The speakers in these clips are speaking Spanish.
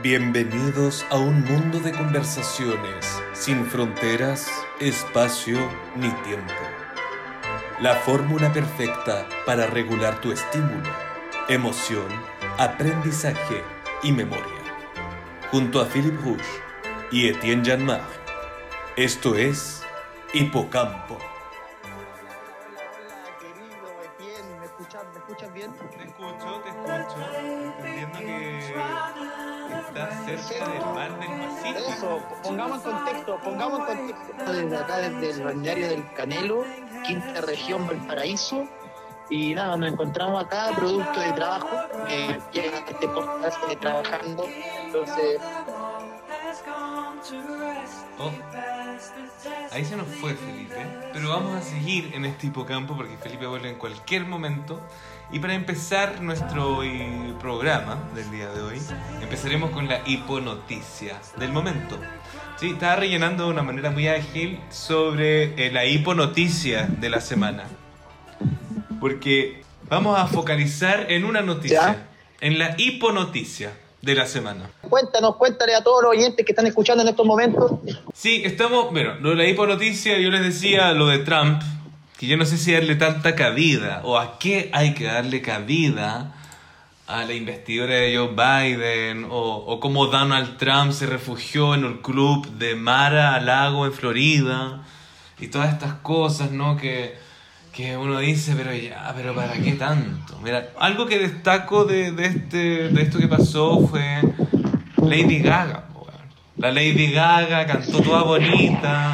Bienvenidos a un mundo de conversaciones sin fronteras, espacio ni tiempo. La fórmula perfecta para regular tu estímulo, emoción, aprendizaje y memoria. Junto a Philip Rouge y Etienne Janmar. Esto es Hipocampo. Región Valparaíso. Y nada, nos encontramos acá, producto de trabajo. Eh, llega este podcast eh, trabajando. Entonces, Oh, ahí se nos fue Felipe. Pero vamos a seguir en este hipocampo porque Felipe vuelve en cualquier momento. Y para empezar nuestro eh, programa del día de hoy, empezaremos con la hiponoticia del momento. Sí, estaba rellenando de una manera muy ágil sobre eh, la hiponoticia de la semana. Porque vamos a focalizar en una noticia, ¿Ya? en la hiponoticia de la semana. cuéntanos, cuéntale a todos los oyentes que están escuchando en estos momentos. Sí, estamos, bueno, lo leí por noticia, yo les decía lo de Trump, que yo no sé si darle tanta cabida o a qué hay que darle cabida a la investidura de Joe Biden o, o cómo Donald Trump se refugió en el club de Mara a Lago en Florida y todas estas cosas, ¿no? Que, que uno dice, pero ya, pero ¿para qué tanto? Mira, algo que destaco de, de, este, de esto que pasó fue Lady Gaga. La Lady Gaga cantó toda bonita,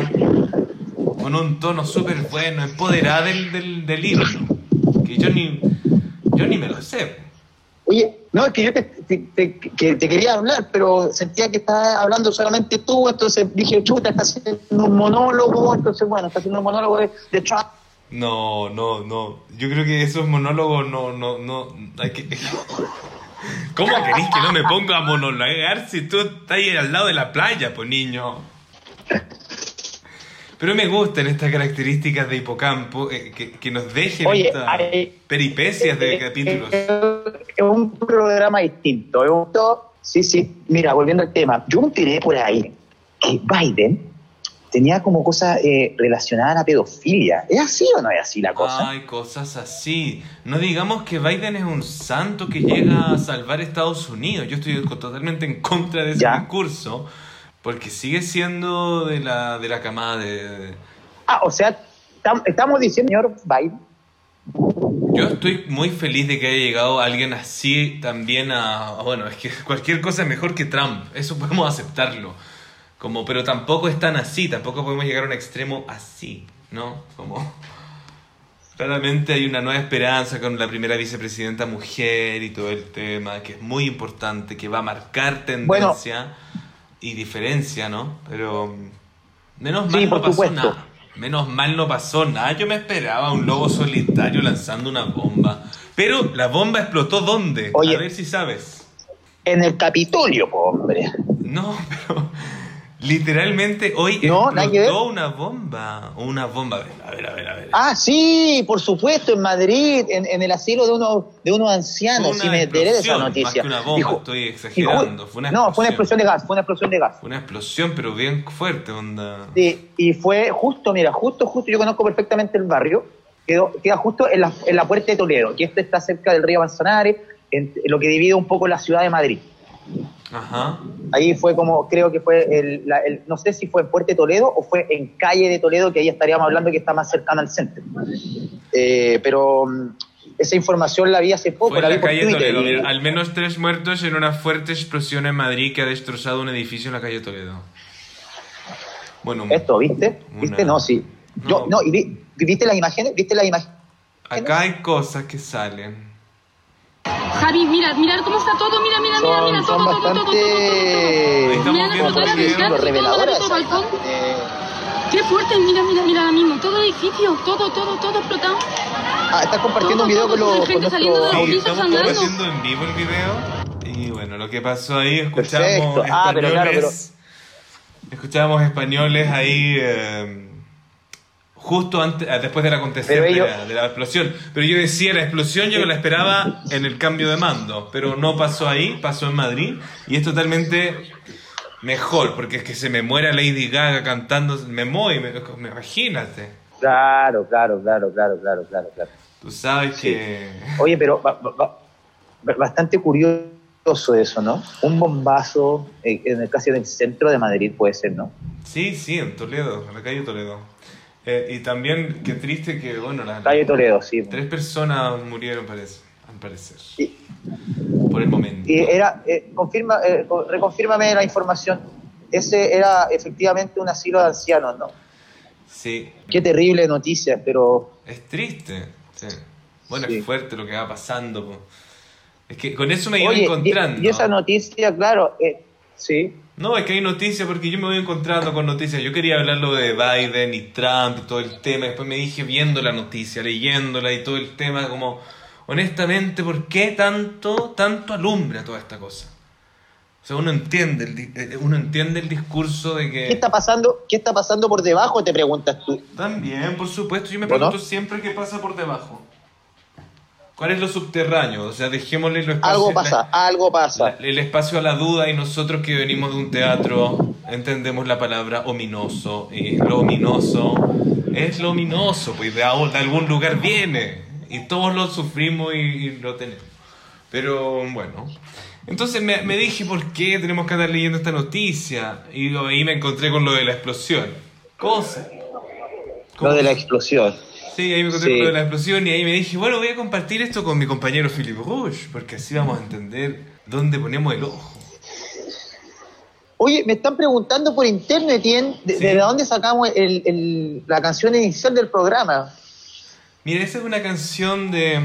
con un tono súper bueno, empoderada del, del, del que yo ni, yo ni me lo sé. Oye, no, es que yo te, te- te- que te quería hablar, pero sentía que estabas hablando solamente tú, entonces dije, chuta, está haciendo un monólogo, entonces bueno, está haciendo un monólogo de, de Trump. No, no, no. Yo creo que esos monólogos no, no, no. Hay que. ¿Cómo querés que no me ponga a monologar si tú estás ahí al lado de la playa, pues niño? Pero me gustan estas características de hipocampo eh, que, que nos dejen Oye, estas hay- peripecias de Eh, capítulos. eh, Es un programa distinto. es un- Sí, sí. Mira, volviendo al tema, yo me enteré por ahí que Biden tenía como cosas eh, relacionadas a la pedofilia. ¿Es así o no es así la cosa? Hay cosas así. No digamos que Biden es un santo que llega a salvar Estados Unidos. Yo estoy totalmente en contra de ese Ya. discurso. Porque sigue siendo de la, de la camada de, Ah, o sea, tam- estamos diciendo, señor Biden, Yo estoy muy feliz de que haya llegado alguien así también a... Bueno, es que cualquier cosa es mejor que Trump. Eso podemos aceptarlo. Como, pero tampoco es tan así. Tampoco podemos llegar a un extremo así, ¿no? Como... Claramente hay una nueva esperanza con la primera vicepresidenta mujer y todo el tema, que es muy importante, que va a marcar tendencia y diferencia, ¿no? Pero mm, menos mal Sí, no pasó supuesto. nada. Menos mal no pasó nada. Yo me esperaba un lobo solitario lanzando una bomba. Pero la bomba explotó ¿dónde? Oye. A ver si sabes. en el Capitolio, hombre. No, pero literalmente hoy No, explotó una bomba. Una bomba. A ver, a ver, a ver. Ah, sí, por supuesto, en Madrid, en, en el asilo de unos de unos ancianos, si me enteré de esa noticia. más que una bomba, Dijo- estoy exagerando, fue una no, fue una explosión. de gas, fue una explosión de gas. Fue una explosión, pero bien fuerte, onda. Sí, y fue justo, mira, justo, justo, yo conozco perfectamente el barrio, quedó, queda justo en la, en la puerta de Toledo, que esto está cerca del río Manzanares, en, en lo que divide un poco la ciudad de Madrid. Ajá. Ahí fue como, creo que fue, el, la- el- no sé si fue en Puerto Toledo o fue en Calle de Toledo, que ahí estaríamos hablando que está más cercano al centro. Eh, pero mm, esa información la vi hace poco, Fue en la vi la por calle Twitter. Toledo. y- Al menos tres muertos en una fuerte explosión en Madrid que ha destrozado un edificio en la calle Toledo. Bueno, Esto, ¿viste? ¿Viste? No, sí. Yo, No. no, y vi- ¿viste las imágenes? ¿Viste las imágenes? acá hay cosas que salen. Javi, mira, mira cómo está todo, mira, mira, mira, Son, mira, todo, todo, todo, todo, todo, todo, Mira, no, no, reveladoras. todo, balcón. Eh. Qué fuerte, mira, mira, mira ahora mismo, todo el edificio, todo, todo, todo explotado. Ah, estás compartiendo un video con, Todo, los, gente con saliendo de los pisos estamos andando. haciendo en vivo el video. Y bueno, lo que pasó ahí, escuchamos Perfecto. Ah, pero claro, españoles. Escuchamos españoles ahí eh, justo antes, ah, después del acontecer Pero de, la, de la explosión. Pero yo decía, la explosión yo la esperaba en el cambio de mando, pero no pasó ahí, pasó en Madrid y es totalmente mejor, porque es que se me muera Lady Gaga cantando, me mueve, me, me- imagínate. Claro, claro, claro, claro, claro, claro, claro. Tú sabes Sí. que... Oye, pero ba- bastante curioso eso, ¿no? Un bombazo, eh, en el caso del centro de Madrid puede ser, ¿no? Sí, sí, en Toledo, en la calle Toledo. Eh, y también, qué triste que, bueno, las Calle Toledo, sí. tres personas murieron, parece, al parecer, Y, por el momento. y era, eh, confirma, eh, co- reconfírmame la información. Ese era efectivamente un asilo de ancianos, ¿no? Sí, Qué terrible noticia, pero es triste. Sí. Bueno, Sí. es fuerte lo que va pasando. po. Es que con eso me iba Oye, y- encontrando. Y, esa noticia, claro, eh, sí. No, es que hay noticias porque yo me voy encontrando con noticias. Yo quería hablar lo de Biden y Trump y todo el tema. Después me dije viendo la noticia, leyéndola y todo el tema, como, honestamente, ¿por qué tanto, tanto alumbra toda esta cosa? O sea, uno entiende el, eh, uno entiende el discurso de que... ¿Qué está pasando? ¿Qué está pasando por debajo? Te preguntas tú. También, por supuesto, yo me pregunto siempre qué pasa por debajo. ¿Cuál es lo subterráneo? O sea, dejémosle lo espacio, Algo pasa, algo pasa. la- el espacio a la duda y nosotros que venimos de un teatro entendemos la palabra ominoso y lo ominoso es lo ominoso, pues de, algún lugar viene y todos lo sufrimos y, y lo tenemos. Pero bueno, entonces me, me dije por qué tenemos que andar leyendo esta noticia y ahí me encontré con lo de la explosión. Cosa. Lo de la explosión. Sí, ahí me encontré Sí. con lo de la explosión y ahí me dije, bueno, voy a compartir esto con mi compañero Philip Rouge, porque así vamos a entender dónde ponemos el ojo. Oye, me están preguntando por internet, Tien, de, Sí. de dónde sacamos el- el- la canción inicial del programa. Mira, esa es una canción de,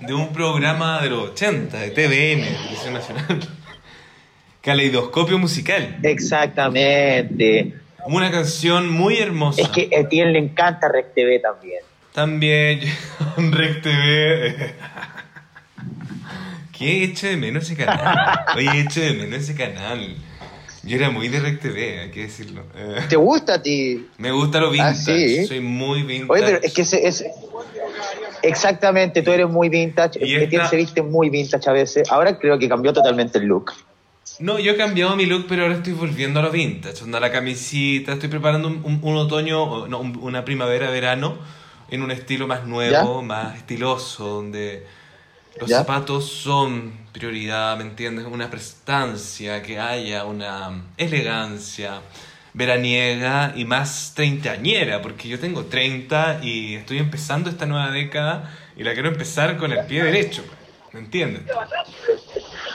de un programa de los 80, de TVN, Televisión Nacional. Caleidoscopio musical. Exactamente. Una canción muy hermosa. Es que a Tien le encanta Rec TV también. También Rec TV. ¿Qué echo de menos ese canal? Oye, echo de menos ese canal. Yo era muy de Rec TV, hay que decirlo. Eh, ¿Te gusta a ti? me gusta lo vintage. Ah, sí. Soy muy vintage. Oye, pero es que ese- es... Exactamente, tú eres muy vintage. Esta- se viste muy vintage a veces. Ahora creo que cambió totalmente el look. No, yo he cambiado mi look, pero ahora estoy volviendo a lo vintage. Onda la camisita, estoy preparando un, un- un otoño, no, un- una primavera-verano en un estilo más nuevo, más estiloso, donde los ¿Ya? zapatos son prioridad, ¿me entiendes? Una prestancia, que haya una elegancia veraniega y más treintañera, porque yo tengo 30 y estoy empezando esta nueva década y la quiero empezar con el pie derecho, ¿me entiendes?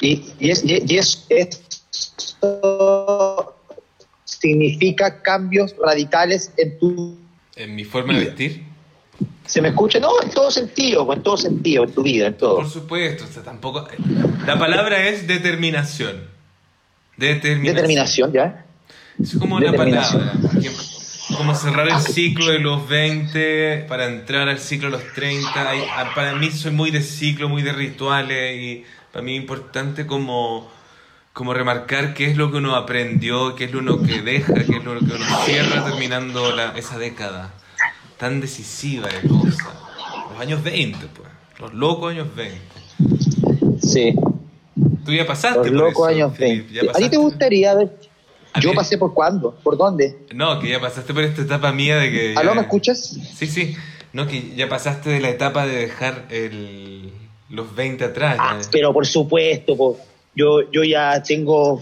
Y, y, es, y, es- esto significa cambios radicales en tu... En mi forma de vestir. ¿Se me escucha? No, en todo sentido, en todo sentido, en tu vida, en todo. Por supuesto, o sea, tampoco. La palabra es determinación. Determinación. Determinación, ¿ya? Es como una palabra. como cerrar el ciclo de los 20 para entrar al ciclo de los 30. Hay- ah, para mí soy muy de ciclo, muy de rituales y para mí es importante como, como remarcar qué es lo que uno aprendió, qué es lo uno que deja, qué es lo que uno cierra terminando la- esa década tan decisiva de cosas. Los años 20, pues. Los locos años 20. Sí, Tú ya pasaste los por locos eso, años Felipe, 20. ya ¿A ti te gustaría ver? Yo mí- pasé por cuándo, por dónde. No, que ya pasaste por esta etapa mía de que... ¿Aló, ya- me escuchas? Sí, sí. No, que ya pasaste de la etapa de dejar el, los 20 atrás. Ah, ya. pero por supuesto, po. yo, yo ya tengo,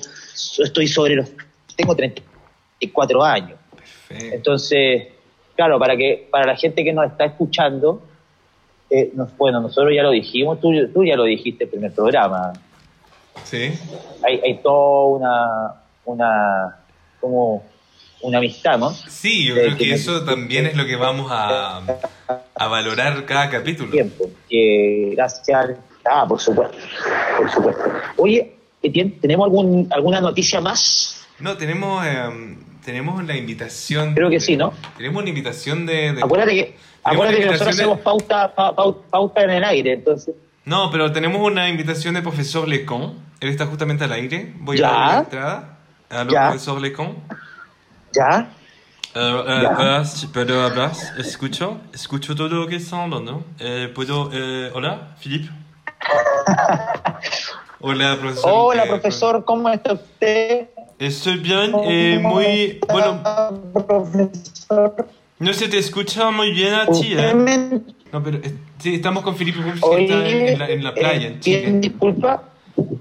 estoy sobre los, tengo 34 años. Perfecto. Entonces, claro, para que para la gente que nos está escuchando, eh, nos- bueno, nosotros ya lo dijimos, tú, tú ya lo dijiste en el primer programa. Sí. Hay, hay toda una, una, como una amistad, ¿no? Sí, yo Eh, creo que que- eso también es lo que vamos a, a valorar cada capítulo. Tiempo. Que gracias. Ah, por supuesto. Por supuesto. Oye, ¿tenemos algún, alguna noticia más? No, tenemos, eh, tenemos la invitación... Creo que de- sí, ¿no? Tenemos una invitación de... de- Acuérdate que, acuérdate que nosotros invitación hacemos pauta, pa- pau- pauta en el aire, entonces. No, pero tenemos una invitación de profesor Lecon. Él está justamente al aire. Voy Ya. a dar la entrada. Aló, Ya. profesor Lecon. ¿Ya? Eh, eh, ¿puedo hablar? ¿Escucho? ¿Escucho todo lo que está hablando? Eh, ¿Puedo? eh, hola, Philippe. Hola, profesor. Hola, Eh, profesor, ¿cómo está usted? Estoy bien, eh, muy... Bueno, profesor. no se te escucha muy bien a ti, ¿eh? me- No, pero eh, sí, estamos con Felipe que está en, en la, en la playa, eh, en ¿quién Chile. disculpa?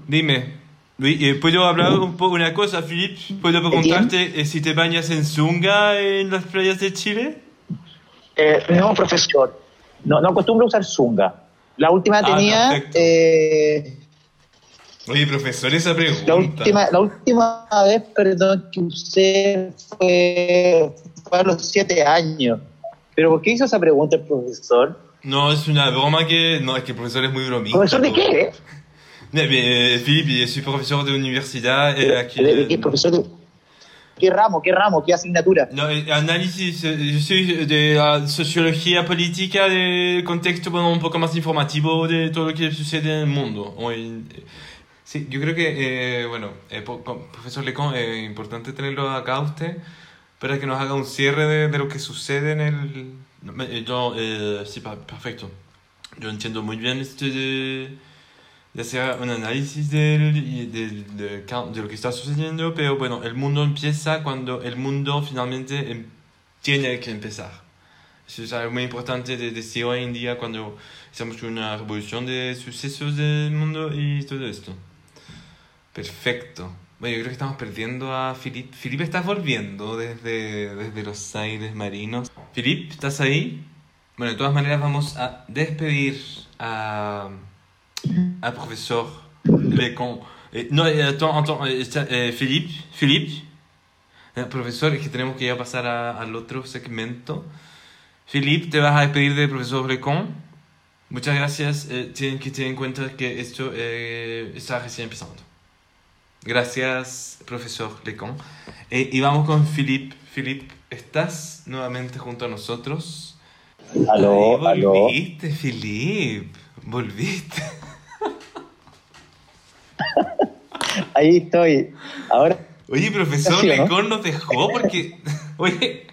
Dime. Oui, eh, ¿Puedo hablar un poco una cosa, Philippe? ¿Puedo preguntarte eh, si te bañas en Zunga en las playas de Chile? Eh, no, profesor. No, no acostumbro usar zunga. La última Ah, tenía. eh, Oye, profesor, esa pregunta. la, última, la última vez, perdón, que usé fue, fue a los siete años. ¿Pero por qué hizo esa pregunta el profesor? No, es una broma que... No, es que el profesor es muy bromista. ¿Profesor de qué? Mais, mais, Philippe, je suis professeur de universidad eh, aquí. ¿De, de qué, profesor? de- ¿Qué ramo? ¿Qué ramo? ¿Qué asignatura? No, eh, análisis, eh, yo soy de la sociología política del contexto bueno, un poco más informativo de todo lo que sucede en el mundo. Hoy, eh, Sí, yo creo que, eh, bueno, eh, profesor Lecon, es importante tenerlo acá a usted para que nos haga un cierre de, de lo que sucede en el... eh, yo, eh, sí, perfecto. Yo entiendo muy bien esto de, de hacer un análisis del, y del- de, de lo que está sucediendo, pero bueno, el mundo empieza cuando el mundo finalmente em- tiene que empezar. Eso es algo muy importante de decir hoy en día cuando estamos con una revolución de sucesos del mundo y todo esto. Perfecto. Bueno, yo creo que estamos perdiendo a Filipe. Filipe, ¿estás volviendo desde, desde los aires marinos? Filipe, ¿estás ahí? Bueno, de todas maneras vamos a despedir a, al profesor Lecon. Eh, no, eh, attends, attends, eh, Philippe, Philippe, Profesor, es que tenemos que ya pasar a- al otro segmento. Filipe, te vas a despedir del profesor Lecon. muchas gracias. Eh, tienen que tener en cuenta que esto eh, está recién empezando. Gracias, profesor Lecon. Eh, y vamos con Filipe. Filipe, ¿estás nuevamente junto a nosotros? Aló, Ahí aló. volviste, Filipe. Volviste. Ahí estoy. Ahora, Oye, profesor Sí, ¿no? Lecon nos dejó porque... Oye,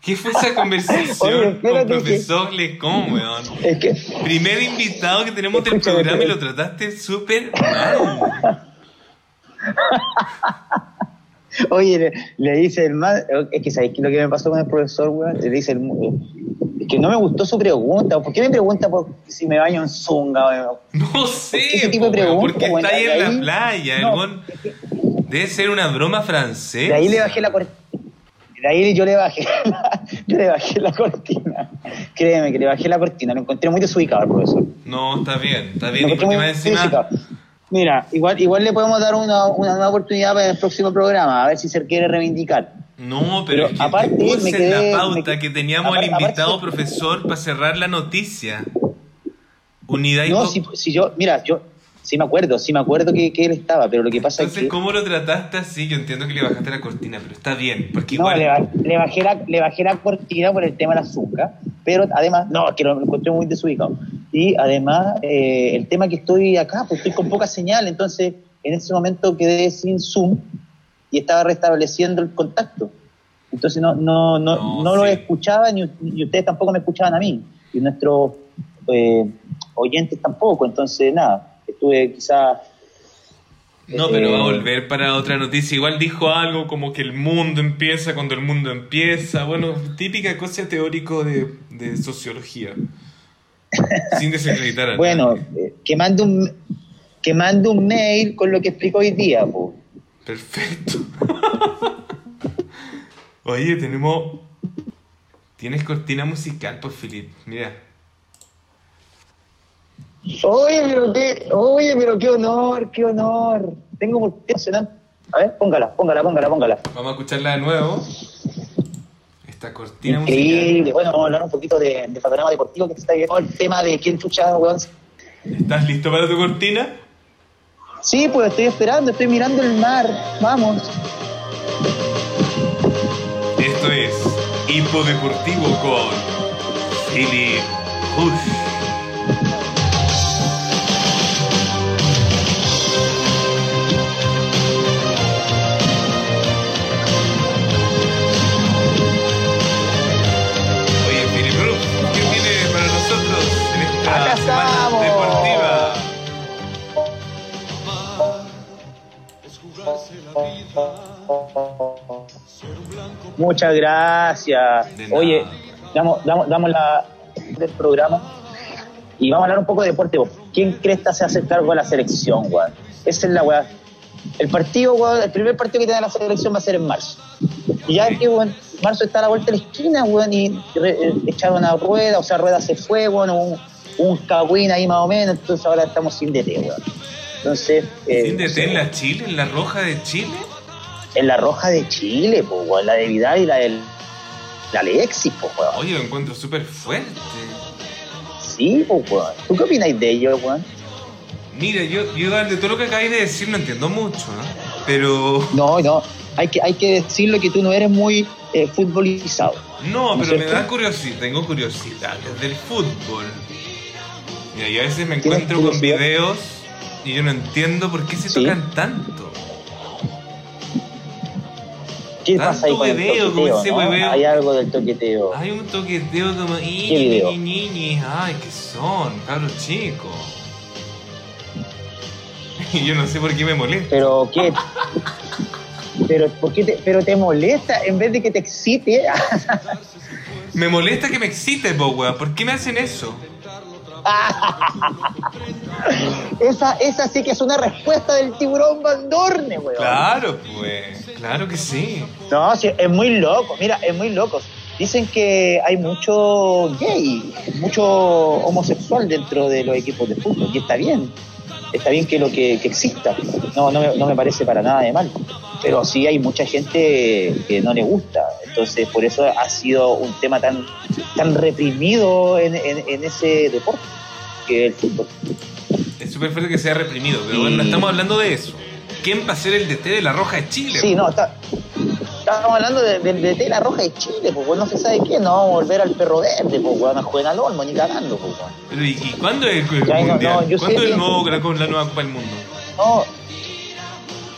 ¿qué fue esa conversación Oye, con espérate que- profesor Lecon, weón? es que. Primer invitado que tenemos del programa y lo trataste súper mal. Oye, le, le dice el más. Es que que lo que me pasó con el profesor, weón. Le dice el. Es que no me gustó su pregunta. ¿Por qué me pregunta por si me baño en zunga? No sé, Ese tipo de preguntas, porque está ahí en la playa. el no, Debe ser una broma francesa. De ahí le bajé la cortina. De ahí yo le bajé la, yo le bajé la cortina. Créeme que le bajé la cortina. Lo encontré muy desubicado al profesor. No, está bien, está Lo bien. Y encontré muy encima... Mira, igual, igual le podemos dar una, una nueva oportunidad para el próximo programa, a ver si se quiere reivindicar. No, pero, Pero es que aparte, te puse me en quedé- la pauta me- que teníamos aparte- al invitado aparte- profesor para cerrar la noticia. Unidad y No, si, si yo, mira, yo sí me acuerdo, sí me acuerdo que, que él estaba, pero lo que pasa Entonces, es que... ¿cómo lo trataste así? Yo entiendo que le bajaste la cortina, pero está bien, porque No, igual... le, ba- le bajé la, le bajé la cortina por el tema del azúcar, pero además, no, es que lo encontré muy desubicado. Y además, eh, el tema que estoy acá, pues estoy con poca señal, entonces en ese momento quedé sin Zoom y estaba restableciendo el contacto. Entonces no, no, no, No, no lo escuchaba ni, ni ustedes tampoco me escuchaban a mí, y nuestros eh, oyentes tampoco, entonces nada, estuve quizás... No, pero va a Eh, volver para otra noticia. Igual dijo algo como que el mundo empieza cuando el mundo empieza. Bueno, típica cosa teórico de, de sociología. Sin desacreditar a Bueno, nadie. eh, que mande un que mande un mail con lo que explico hoy día, po. Perfecto. Oye, tenemos... Tienes cortina musical, por Filip. Mira. Oye, pero qué, oye, pero qué honor, qué honor. Tengo sonar. A ver, póngala, póngala, póngala, póngala. Vamos a escucharla de nuevo. Esta cortina Increíble. Bueno, vamos a hablar un poquito de, de panorama deportivo que está llegando el tema de quién chucha, weón. musical. ¿Estás listo para tu cortina? Sí, pues estoy esperando, estoy mirando el mar. Vamos. Esto es Hipo Deportivo con Philip Hush. Oye, Philip Hush, ¿qué tiene para nosotros en esta Acá estamos. Muchas gracias. Oye, damos, damos, damos la del programa y vamos a hablar un poco de deporte. ¿Quién crees que se hace cargo de la selección, weón? Esa es la weá. El partido, weón, el primer partido que tiene la selección va a ser en marzo. Y ya que, weón, marzo está a la vuelta de la esquina, weón, y eh, echaron una rueda, o sea, rueda se fue, weón, un, un cagüín ahí más o menos, entonces ahora estamos sin DT, weón. Entonces, eh, ¿Sin DT en la Chile? ¿En la roja de Chile? En la roja de Chile, pues, weón, la de Vidal y la del la Alexis, pues, weón. Oye, lo encuentro súper fuerte. Sí, pues, weón. ¿Tú qué opináis de ello, weón? Mira, yo, yo de todo lo que acabáis de decir no entiendo mucho, ¿no? Pero... No, no. Hay que, hay que decirlo que tú no eres muy eh, futbolizado. No, ¿No es pero me da curiosidad, tengo curiosidad del fútbol. Mira, yo a veces me ¿Tienes encuentro con videos y yo no entiendo por qué se Sí. tocan tanto. ¿Qué Tanto pasa ahí con el hueveo, como toqueteo, no? Hay algo del toqueteo. Hay un toqueteo como... ¿Qué "Iñi, video? ñi, ñi". Ay, ¿qué son? Cabros chicos. Y yo no sé por qué me molesta. Pero, ¿qué? pero, ¿por qué te, pero te molesta en vez de que te excite. Me molesta que me excite, po, weón. ¿Por qué me hacen eso? esa, esa sí que es una respuesta del tiburón Bandorne, weón. Claro, pues. Claro que sí. No, sí, es muy loco, mira, es muy loco. Dicen que hay mucho gay, mucho homosexual dentro de los equipos de fútbol, y está bien. Está bien que lo que, que exista. No, no me, no me parece para nada de mal. Pero sí hay mucha gente que no le gusta. Entonces, por eso ha sido un tema tan, tan reprimido en, en- en ese deporte, que es el fútbol. Es súper fuerte que sea reprimido, pero Y- bueno, no estamos hablando de eso. ¿Quién va a ser el DT de la Roja de Chile? Sí, no, está, estábamos hablando de, de, de tela roja de Chile, pues no se sabe qué, no vamos a volver al perro verde, pues bueno, a jugar al Olmo, ni cagando, pues bueno. Pero, ¿y, y cuándo es el, el Ya, mundial? no, ¿Cuándo es el nuevo, la, la nueva Copa del Mundo? No.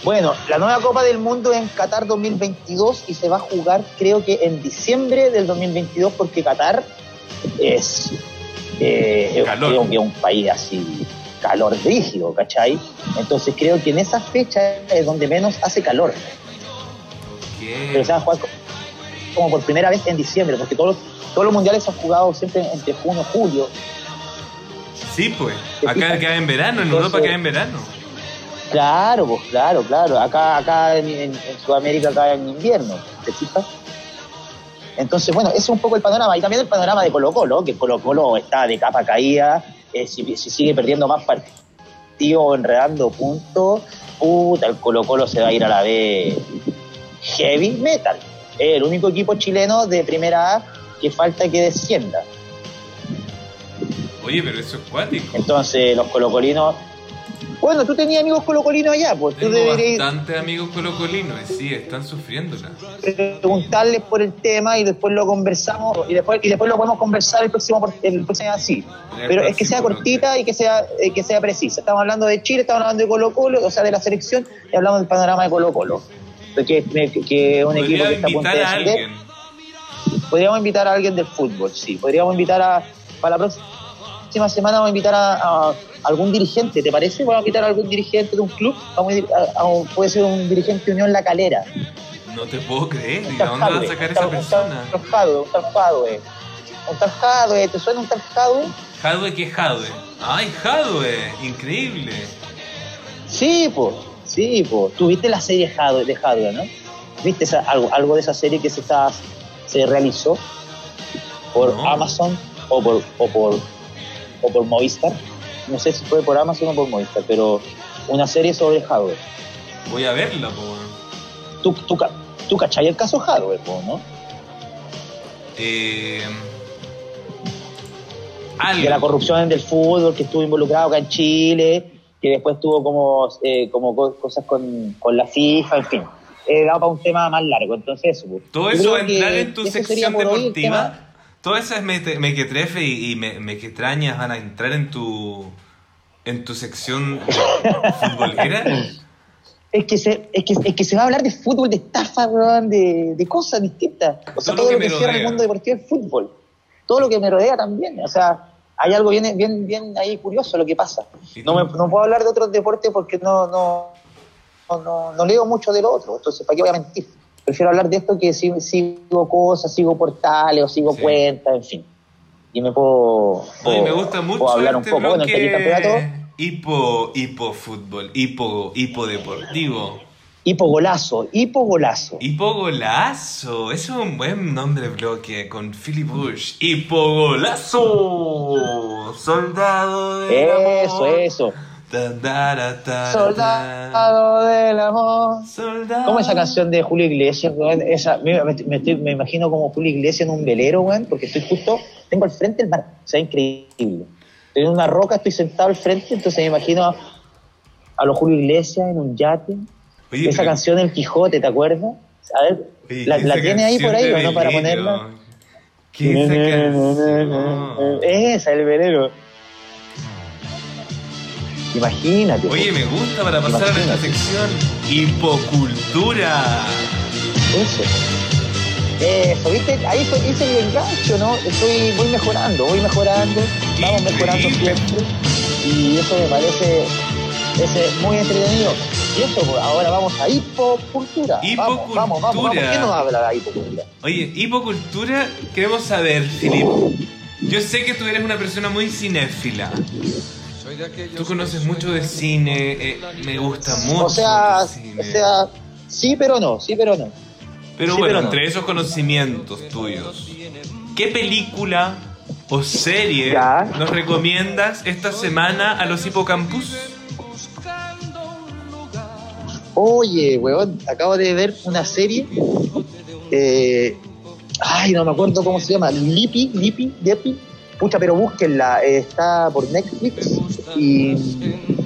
Bueno, la nueva Copa del Mundo es en Qatar 2022 y se va a jugar creo que en diciembre del 2022 porque Qatar es, eh, es- es un país así calor rígido, ¿cachai? Entonces creo que en esa fecha es donde menos hace calor. Pero se va a jugar co- como por primera vez en diciembre, porque todos los, todos los mundiales se han jugado siempre entre junio y julio. Sí, pues. ¿Te Acá queda en verano, en Entonces- Europa queda en verano. Claro, pues claro, claro. Acá, acá en, en- en Sudamérica acá en invierno, ¿te fijas? Entonces, bueno, ese es un poco el panorama. Y también el panorama de Colo Colo, que Colo Colo está de capa caída, eh, si, si sigue perdiendo más partidos, enredando puntos, puta, el Colo Colo se va a ir a la B heavy metal. Es el único equipo chileno de primera A que falta que descienda. Oye, pero eso es cuático. Entonces, los colocolinos. Bueno, tú tenías amigos colocolinos allá, pues tú Tengo deberías bastantes amigos colocolinos y sí, están sufriéndola. preguntarles por el tema y después lo conversamos y después y después lo podemos conversar el próximo el próximo así. Pero es que sea cortita y que sea eh, que sea precisa. Estamos hablando de Chile, estamos hablando de Colo Colo, o sea, de la selección y hablamos del panorama de Colo Colo. Que, es un equipo que está a punto de. Podríamos invitar a alguien del fútbol, sí. Podríamos invitar a. Para la próxima semana vamos a invitar a, a algún dirigente, ¿te parece? Vamos a invitar a algún dirigente de un club. Vamos a ir a- a- puede ser un dirigente de Unión La Calera. No te puedo creer. ¿Y Un de dónde va a Jadwe, sacar esa persona? Un tal Jadwe, un tal Jadwe. Un tal Jadwe, ¿te suena un tal Jadwe? Hadwe, ¿qué es Hadwe? ¡Ay, Hadwe! ¡Increíble! Sí, pues. Sí, pues. Tú viste la serie Jadwe, de Jadwe, ¿no? ¿Viste esa- algo, algo de esa serie que se, está, se realizó por No. Amazon o por, o, por, o por Movistar? No sé si fue por Amazon o por Movistar, pero una serie sobre Jadwe. Voy a verla, po. weón. ¿Tú, tú, ca- tú cachai el caso Jadwe, po, ¿no? Eh, de la corrupción del fútbol que estuvo involucrado acá en Chile, que después tuvo como, eh, como co- cosas con, con la FIFA, en fin. Eh, da para un tema más largo, entonces eso. pues. Todo eso va a entrar en tu sección por deportiva. Todas esas mete- mequetrefe y, y me- mequetrañas van a entrar en tu en tu sección futbolera. Es que, se, es, que, es que se va a hablar de fútbol, de estafa, weón, de, de cosas distintas. O sea, Todo lo todo, que lo cierra el mundo deportivo es fútbol. Todo lo que me rodea también. O sea, hay algo bien, bien, bien ahí curioso lo que pasa. ¿Y No, me, no puedo hablar de otros deportes porque no, no, no, no, no leo mucho del otro, entonces ¿para qué voy a mentir? Prefiero hablar de esto que si, sigo cosas, sigo portales o sigo Sí. cuentas, en fin. Y me puedo, Oye, me puedo- gusta mucho puedo hablar un este poco. Bueno, campeonato, hipo, hipo fútbol, hipo, hipo deportivo. hipogolazo, hipogolazo. Hipogolazo, es un buen nombre bloque con Philip Bush. Hipogolazo, soldado de Eso, eso. Soldado del amor. Soldado. ¿Cómo esa canción de Julio Iglesias, weón? Esa, me, me- me estoy- me imagino como Julio Iglesias en un velero, weón, porque estoy justo, tengo al frente el mar, o sea, increíble. Estoy en una roca, estoy sentado al frente, entonces me imagino a, a los Julio Iglesias en un yate. Oye, esa pero- canción El Quijote, ¿te acuerdas? A ver, Oye, ¿la, la tiene ahí por ahí o no para ponerla? ¿Qué es esa canción? Esa, el velero. Imagínate. Oye, me gusta para pasar a nuestra Imagínate. sección Hipocultura. Eso. Eso, ¿viste? Ahí fue, hice el engancho, ¿no? Estoy, voy mejorando, voy mejorando, vamos mejorando siempre. Y eso me parece ese, muy entretenido. Y eso, pues, ahora vamos a hipocultura. Vamos, vamos, vamos, vamos. Hipocultura. ¿Quién nos habla de hipocultura? Oye, hipocultura, queremos saber, Filip. Yo sé que tú eres una persona muy cinéfila. Tú conoces mucho de cine, eh, me gusta mucho. O sea, cine. o sea, sí, pero no, sí, pero no. Pero sí, bueno, pero no. entre esos conocimientos tuyos, ¿qué película o serie Ya. nos recomiendas esta semana a los hipocampus? Oye, weón, acabo de ver una serie. eh, ay, no me acuerdo cómo se llama. Lipi, Lipi, Lipi. Pucha, pero búsquenla. eh, está por Netflix y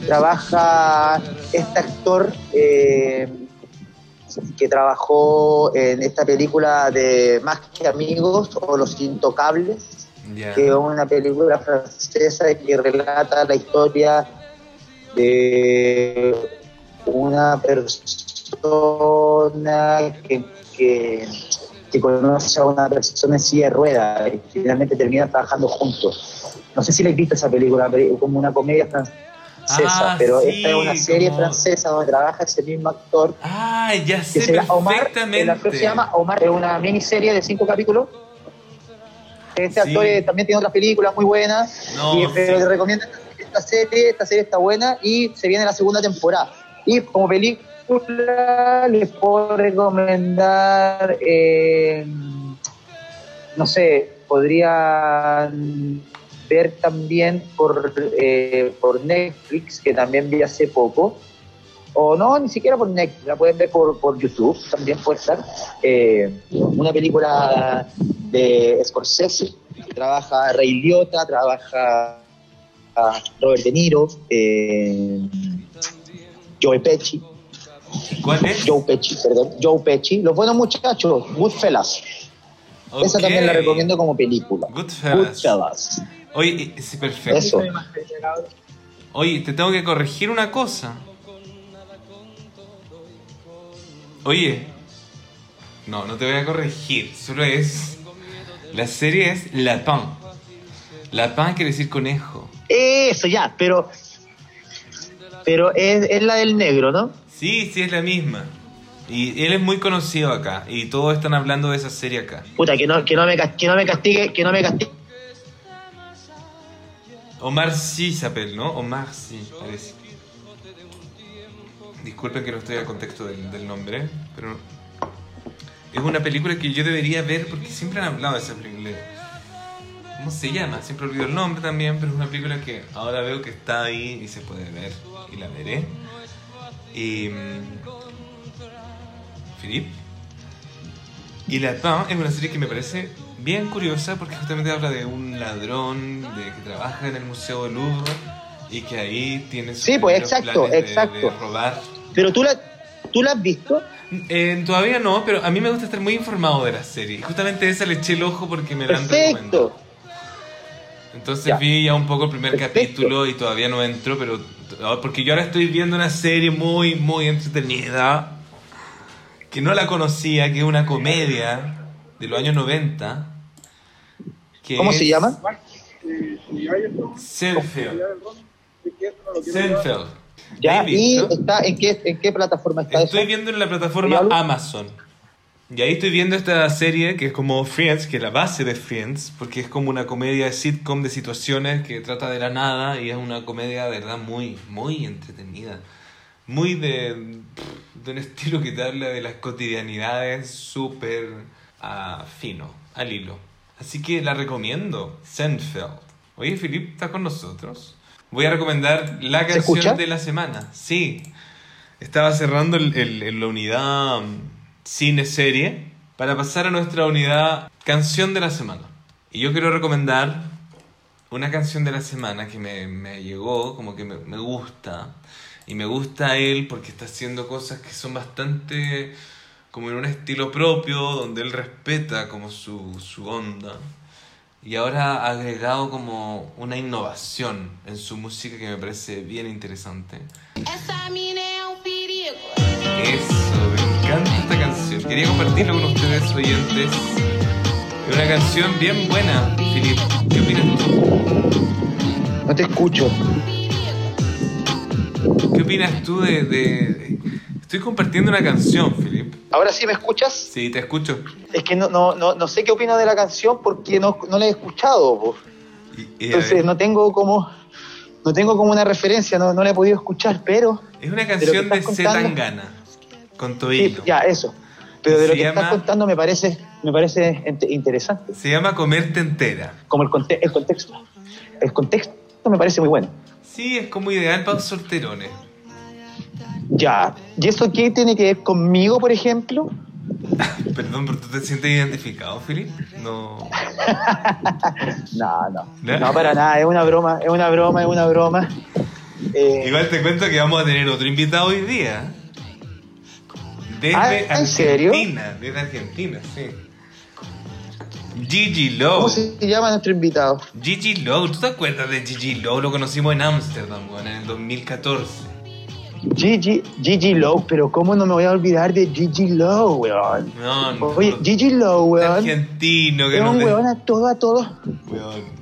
trabaja este actor eh, que trabajó en esta película de Más que Amigos o Los Intocables que es una película francesa que relata la historia de una persona que, que, que conoce a una persona en silla de ruedas y finalmente terminan trabajando juntos. No sé si le visto esa película, como una comedia francesa, Ah, pero sí, esta es una serie como- francesa donde trabaja ese mismo actor Ah, ya que sé se llama Omar, el se llama Omar, es una miniserie de cinco capítulos. Este Sí. actor también tiene otras películas muy buenas, No, y, sí. pero te recomiendo esta serie, esta serie está buena y se viene la segunda temporada. Y como película les puedo recomendar, eh, no sé, podrían ver también por, eh, por Netflix, que también vi hace poco, o no, ni siquiera por Netflix, la pueden ver por, por YouTube, también puede estar. Eh, una película de Scorsese, trabaja Ray Liotta, trabaja a Robert De Niro, eh, Joe Pesci, ¿Cuál es? Joe Pesci, perdón, Joe Pesci, Los Buenos Muchachos, Goodfellas. Esa Ok. también la recomiendo como película. Goodfellas. Goodfellas. Oye, sí, perfecto. Eso. Oye, te tengo que corregir una cosa. Oye, no, no te voy a corregir. Solo es. La serie es Lapin. Lapin quiere decir conejo. Eso ya, pero pero es, es la del negro, ¿no? Sí, sí, es la misma. Y él es muy conocido acá. Y todos están hablando de esa serie acá. Puta, que no, que no me que no me castigue, que no me castigue. Omar sí se apel, ¿no? Omar sí, parece. Disculpen que no estoy al contexto del, del nombre, pero es una película que yo debería ver porque siempre han hablado de esa película. ¿Cómo se llama? Siempre olvido el nombre también, pero es una película que ahora veo que está ahí y se puede ver y la veré. Y. mm, Philip. Y La Pan es una serie que me parece bien curiosa porque justamente habla de un ladrón de que trabaja en el Museo del Louvre y que ahí tiene sus Sí, pues, exacto, de- exacto. de robar. Pero tú la tú la has visto? Eh, todavía no, pero a mí me gusta estar muy informado de la serie. Justamente esa le eché el ojo porque me la han recomendado. Entonces Ya. vi ya un poco el primer Perfecto. capítulo y todavía no entro, pero ah, porque yo ahora estoy viendo una serie muy, muy entretenida que no la conocía, que es una comedia de los años 90. que ¿Cómo se es llama? Seinfeld. Seinfeld. Ya, y está, ¿en qué, ¿en qué plataforma está Estoy eso? viendo en la plataforma. Amazon. Y ahí estoy viendo esta serie que es como Friends, que es la base de Friends, porque es como una comedia de sitcom de situaciones que trata de la nada y es una comedia de verdad muy, muy entretenida. Muy de, de un estilo que te habla de las cotidianidades súper ah, fino, al hilo. Así que la recomiendo, Seinfeld. Oye, Filip, ¿estás con nosotros? Voy a recomendar la ¿Se canción escucha? de la semana. Sí. Estaba cerrando el, el- el- la unidad mm, cine-serie para pasar a nuestra unidad canción de la semana. Y yo quiero recomendar una canción de la semana que me, me llegó, como que me, me gusta. Y me gusta él porque está haciendo cosas que son bastante como en un estilo propio, donde él respeta como su, su onda. Y ahora ha agregado como una innovación en su música que me parece bien interesante. Essa mina é um perigo. Eso, Quería compartirlo con ustedes, oyentes. Es una canción bien buena, Filip. ¿Qué opinas tú? No te escucho. ¿Qué opinas tú de, de- Estoy compartiendo una canción, Filip. ¿Ahora sí me escuchas? Sí, te escucho. Es que no, no, no, no sé qué opino de la canción porque no, no la he escuchado. po. Y- y a Entonces no tengo como no tengo como una referencia, no, no la he podido escuchar, pero es una de canción de Z contando- Tangana. Con sí, ya eso. Pero de Se lo que llama- estás contando me parece me parece interesante, Se llama Comerte Entera. como el, conte- el contexto. El contexto me parece muy bueno. Sí, es como ideal para los solterones. Ya, ¿y eso qué tiene que ver conmigo, por ejemplo? Perdón, pero tú te sientes identificado, Filip. No. No, no, ¿No? no para nada, es una broma, es una broma, es una broma. Eh, Igual te cuento que vamos a tener otro invitado hoy día. Desde Ah, ¿en serio? Argentina. Desde Argentina, sí. Gigi Lowe. ¿Cómo se llama nuestro invitado? Gigi Lowe, ¿tú te acuerdas de Gigi Lowe? Lo conocimos en Ámsterdam, weón, en el 2014. Gigi, Gigi Lowe, pero ¿cómo no me voy a olvidar de Gigi Lowe, weón? No, no. Oye, Gigi Lowe, weón. argentino que Es nos un weón a todo, a todo. Weón.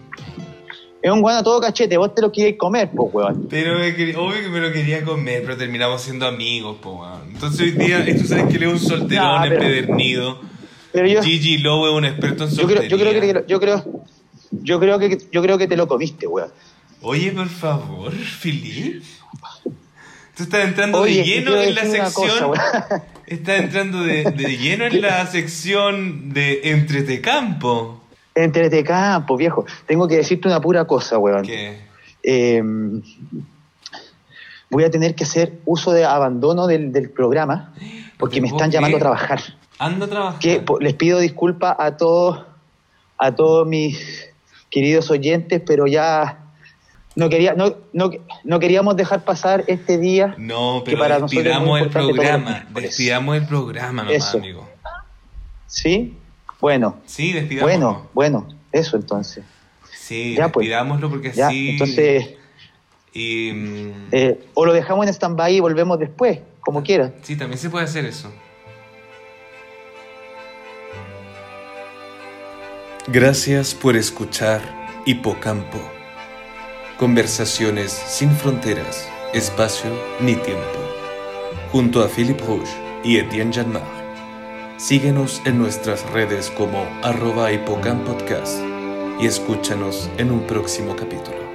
Es un a todo cachete. Vos te lo quieres comer, pues, weón. Pero obvio que me lo quería comer, pero terminamos siendo amigos, po, weón. Entonces hoy día, tú sabes que él es un solterón pero- empedernido. Pero yo, Gigi Lowe es un experto en yo soltería. creo, yo creo que, yo creo, yo creo que, yo creo que te lo comiste, weón. Oye, por favor, Filip. Tú estás entrando Oye, de lleno en la sección. cosa, estás entrando de, de lleno en la sección de Entretecampo. Entrete campo, viejo. Tengo que decirte una pura cosa, weón. ¿Qué? Eh, voy a tener que hacer uso de abandono del, del programa porque me están llamando a trabajar. Anda a trabajar. que les pido disculpas a todos a todos mis queridos oyentes, pero ya no quería no, no, no queríamos dejar pasar este día. No, que pero para nosotros es despidamos muy el importante todos los programa. Despidamos el programa amigo. ¿Sí? Bueno, Sí, despidamos. bueno, bueno, eso entonces. Sí, Ya, pues. despidámoslo porque Ya, así. entonces Y. mm, eh, o lo dejamos en stand-by y volvemos después, como quieran. Sí, también se puede hacer eso. Gracias por escuchar Hipocampo. Conversaciones sin fronteras, espacio ni tiempo. Junto a Philippe Rouge y Etienne Janmar. Síguenos en nuestras redes como arroba hipocampodcast y escúchanos en un próximo capítulo.